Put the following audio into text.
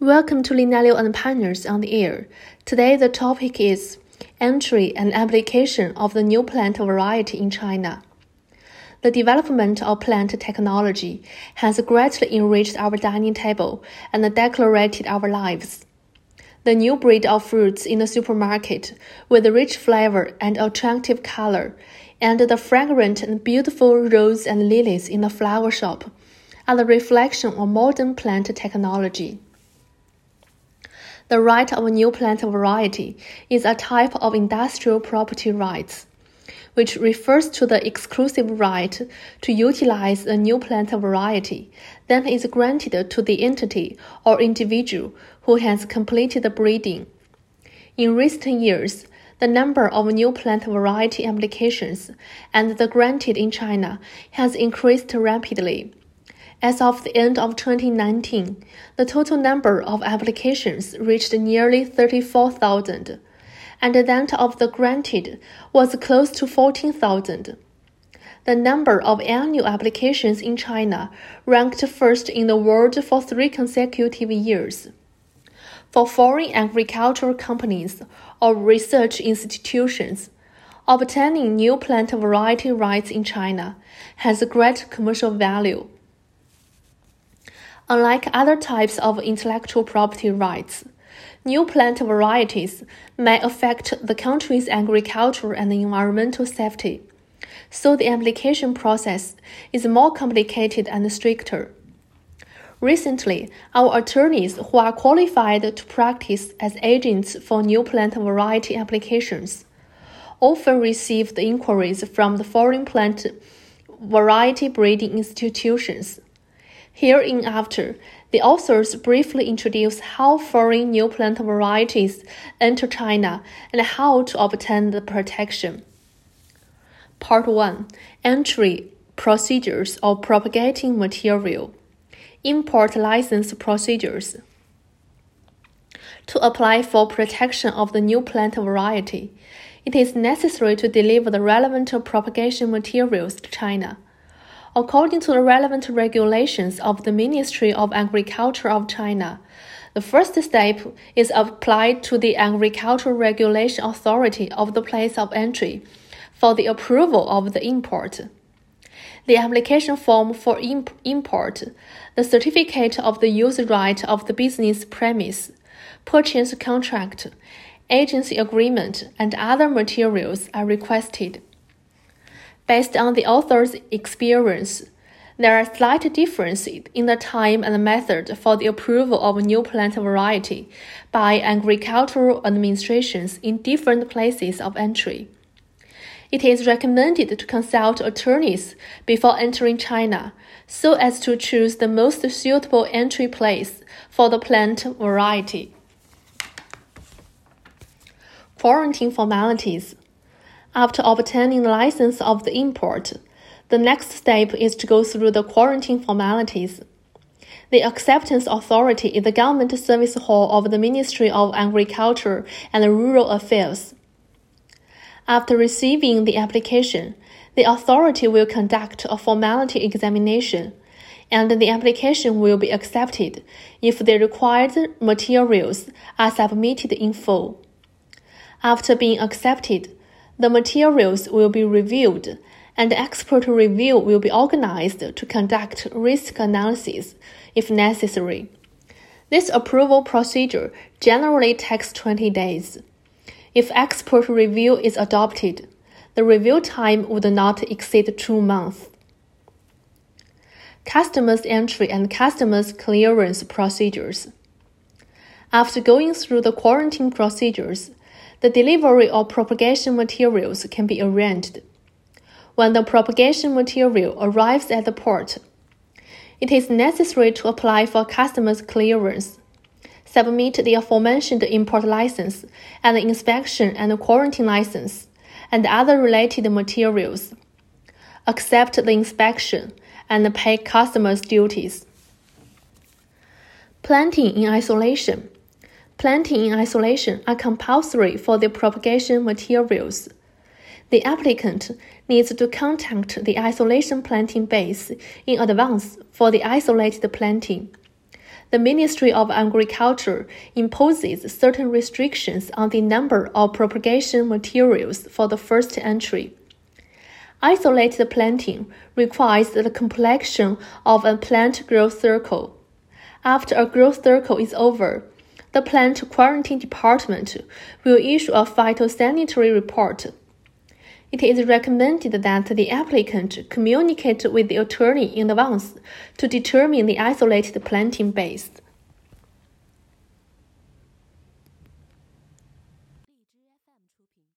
Welcome to Linda Liu and Partners on the air. Today the topic is entry and application of the new plant variety in China. The development of plant technology has greatly enriched our dining table and decorated our lives. The new breed of fruits in the supermarket with rich flavor and attractive color, and the fragrant and beautiful rose and lilies in the flower shop are the reflection of modern plant technology. The right of a new plant variety is a type of industrial property rights, which refers to the exclusive right to utilize a new plant variety that is granted to the entity or individual who has completed the breeding. In recent years, the number of new plant variety applications and the granted in China has increased rapidly. As of the end of 2019, the total number of applications reached nearly 34,000, and that of the granted was close to 14,000. The number of annual applications in China ranked first in the world for three consecutive years. For foreign agricultural companies or research institutions, obtaining new plant variety rights in China has great commercial value. Unlike other types of intellectual property rights, new plant varieties may affect the country's agriculture and environmental safety, so the application process is more complicated and stricter. Recently, our attorneys who are qualified to practice as agents for new plant variety applications often receive inquiries from the foreign plant variety breeding institutions Hereinafter, the authors briefly introduce how foreign new plant varieties enter China and how to obtain the protection. Part 1 Entry Procedures of Propagating Material Import License Procedures To apply for protection of the new plant variety, it is necessary to deliver the relevant propagation materials to China. According to the relevant regulations of the Ministry of Agriculture of China, the first step is applied to the Agricultural Regulation Authority of the place of entry for the approval of the import. The application form for imp import, the certificate of the use right of the business premise, purchase contract, agency agreement, and other materials are requested. Based on the author's experience, there are slight differences in the time and method for the approval of a new plant variety by agricultural administrations in different places of entry. It is recommended to consult attorneys before entering China so as to choose the most suitable entry place for the plant variety. Quarantine formalities. After obtaining the license of the import, the next step is to go through the quarantine formalities. The acceptance authority is the government service hall of the Ministry of Agriculture and Rural Affairs. After receiving the application, the authority will conduct a formality examination, and the application will be accepted if the required materials are submitted in full. After being accepted, the materials will be reviewed, and expert review will be organized to conduct risk analysis if necessary. This approval procedure generally takes 20 days. If expert review is adopted, the review time would not exceed two months. Customs entry and customs clearance procedures. After going through the quarantine procedures, the delivery of propagation materials can be arranged. When the propagation material arrives at the port, it is necessary to apply for customs clearance, submit the aforementioned import license and inspection and quarantine license, and other related materials, accept the inspection, and pay customs duties. Planting in isolation planting in isolation are compulsory for the propagation materials. The applicant needs to contact the isolation planting base in advance for the isolated planting. the Ministry of Agriculture imposes certain restrictions on the number of propagation materials for the first entry. Isolated planting requires the completion of a plant growth circle. After a growth circle is over, the plant quarantine department will issue a phytosanitary report. It is recommended that the applicant communicate with the attorney in advance to determine the isolated planting base.